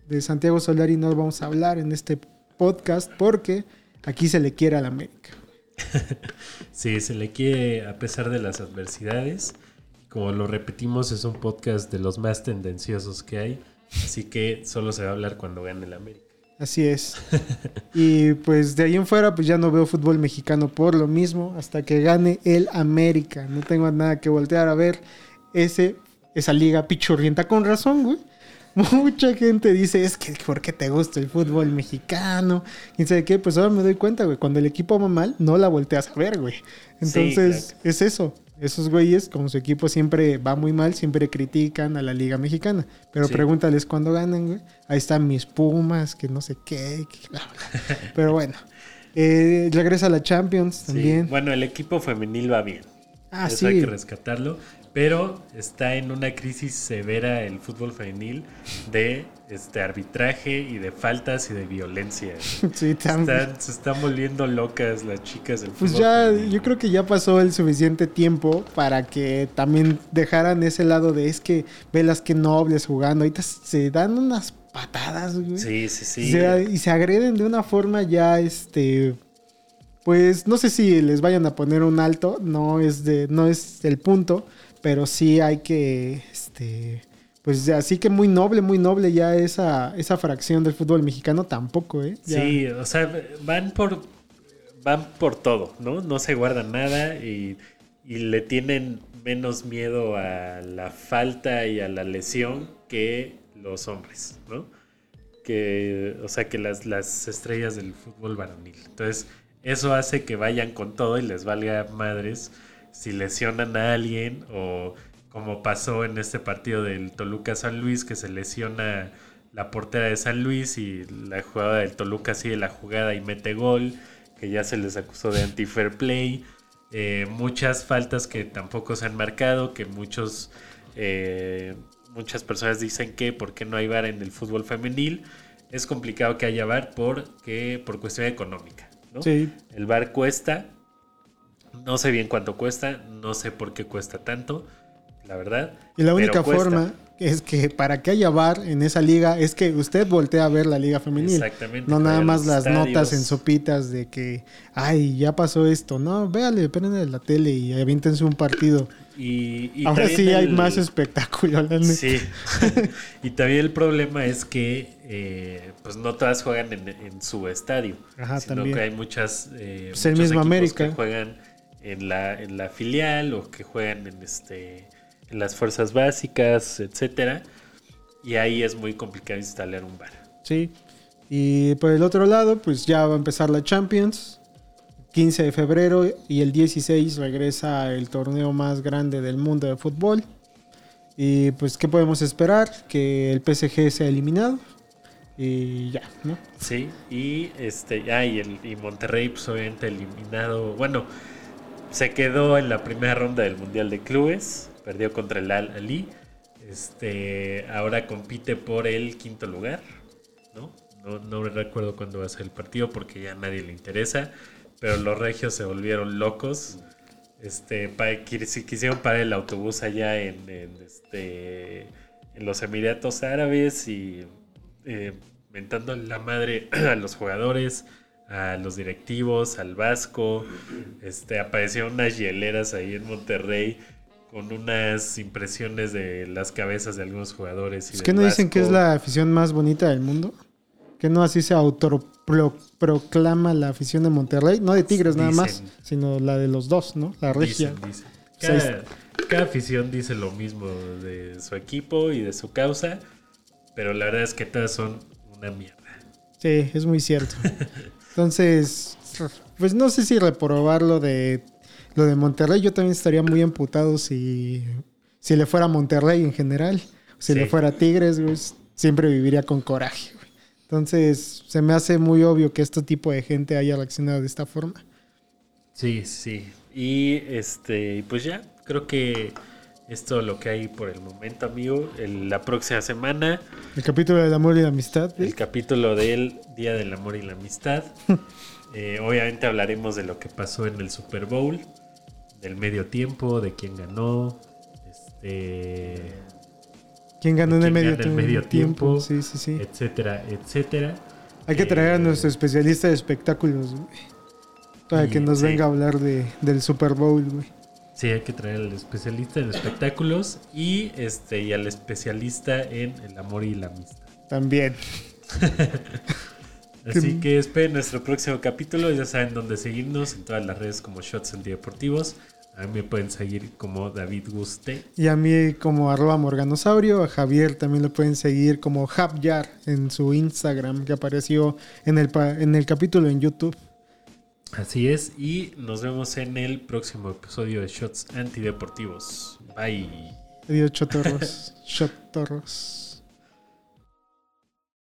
De Santiago Solari no vamos a hablar en este podcast porque aquí se le quiere al América. Sí, se le quiere a pesar de las adversidades. Como lo repetimos, es un podcast de los más tendenciosos que hay. Así que solo se va a hablar cuando gane el América. Así es. Y pues de ahí en fuera, pues ya no veo fútbol mexicano por lo mismo, hasta que gane el América. No tengo nada que voltear a ver ese, esa liga pichurrienta con razón, güey. Mucha gente dice, es que ¿por qué te gusta el fútbol mexicano? Y sabe qué, pues ahora me doy cuenta, güey. Cuando el equipo va mal, no la volteas a ver, güey. Entonces, claro. es eso. Esos güeyes, como su equipo siempre va muy mal, siempre critican a la liga mexicana. Pero Sí. pregúntales cuándo ganan, güey. Ahí están mis Pumas, que no sé qué. que bla, bla. Pero bueno. Eh, regresa a la Champions Sí, también. Bueno, el equipo femenil va bien. ah, Eso hay sí. que rescatarlo. Pero está en una crisis severa el fútbol femenil de este arbitraje y de faltas y de violencia. Sí, también. Están- se están volviendo locas las chicas del Pues fútbol ya, femenil. yo creo que ya pasó el suficiente tiempo para que también dejaran ese lado de es que velas que nobles jugando. Ahorita se dan unas patadas, güey. Sí, sí, sí. O sea, y se agreden de una forma ya, este, pues no sé si les vayan a poner un alto, no es de, no es el punto, pero sí hay que, este, pues así que muy noble, muy noble ya esa, esa fracción del fútbol mexicano tampoco, ¿eh? Sí, o sea, van por van por todo, ¿no? No se guardan nada y, y le tienen menos miedo a la falta y a la lesión que los hombres, ¿no? Que, o sea, que las, las estrellas del fútbol varonil. Entonces, eso hace que vayan con todo y les valga madres si lesionan a alguien o como pasó en este partido del Toluca San Luis que se lesiona la portera de San Luis y la jugada del Toluca sigue la jugada y mete gol, que ya se les acusó de anti-fair play. Eh, muchas faltas que tampoco se han marcado, que muchos eh, muchas personas dicen que por qué no hay VAR en el fútbol femenil. Es complicado que haya VAR porque, por cuestión económica. ¿no? Sí, El bar cuesta. No sé bien cuánto cuesta. No sé por qué cuesta tanto. La verdad. Y la única forma es que para que haya VAR en esa liga es que usted voltee a ver la liga femenil. Exactamente. No nada más las estadios. notas en sopitas de que, ay, ya pasó esto. No, véale, prende la tele y avíntense un partido. Y, y Ahora sí hay el- más espectáculo, la. Sí. y también el problema es que eh, pues no todas juegan en, en su estadio. Ajá, sino también. que hay muchas eh, Pues América. que juegan en la, en la filial o que juegan en este en las fuerzas básicas, etcétera. Y ahí es muy complicado instalar un bar. Sí. Y por el otro lado, pues ya va a empezar la Champions. 15 de febrero y el 16 regresa el torneo más grande del mundo de fútbol. Y pues, ¿qué podemos esperar? Que el PSG sea eliminado. Y ya, ¿no? Sí, y este, ah, y, el, y Monterrey, pues obviamente eliminado. Bueno, se quedó en la primera ronda del Mundial de Clubes, perdió contra el Al Ali. Este, ahora compite por el quinto lugar, ¿no? No, recuerdo cuándo va a ser el partido porque ya a nadie le interesa, pero los regios se volvieron locos. Este, pa- quis- quisieron parar el autobús allá en, en, este, en los Emiratos Árabes y eh, mentando la madre a los jugadores, a los directivos, al Vasco. Este, aparecieron unas hieleras ahí en Monterrey con unas impresiones de las cabezas de algunos jugadores. Y ¿Es que no dicen que es la afición más bonita del mundo? Que no así se autoproclama la afición de Monterrey. No de Tigres nada más, sino la de los dos, ¿no? La regia. Dicen, dicen. Ahí Cada, cada afición dice lo mismo de su equipo y de su causa, pero la verdad es que todas son una mierda. Sí, es muy cierto. Entonces, pues no sé si reprobarlo de lo de Monterrey, yo también estaría muy emputado si, si le fuera a Monterrey en general. Si Sí. le fuera a Tigres, güey, siempre viviría con coraje. güey. Entonces, se me hace muy obvio que este tipo de gente haya reaccionado de esta forma. Sí, sí. Y este, pues ya, creo que es todo lo que hay por el momento, amigo. El- la próxima semana, El capítulo del amor y la amistad. el capítulo del Día del Amor y la Amistad. Eh, obviamente hablaremos de lo que pasó en el Super Bowl, del medio tiempo, de quién ganó, este, ¿Quién ganó en el medio, el tiempo? medio tiempo, Sí, sí, sí. etcétera, etcétera. Hay que traer a Eh, nuestro especialista de espectáculos, güey. Para que nos sí. venga a hablar de, del Super Bowl, güey. Sí, hay que traer al especialista en espectáculos y este y al especialista en el amor y la amistad. También. Así que esperen nuestro próximo capítulo. Ya saben dónde seguirnos en todas las redes como Shots Antideportivos. A mí me pueden seguir como David Guste. Y a mí como arroba morganosaurio, a Javier también lo pueden seguir como Javyar en su Instagram que apareció en el, en el capítulo en YouTube. Así es. Y nos vemos en el próximo episodio de Shots Antideportivos. Bye. Adiós, chotorros. chotorros.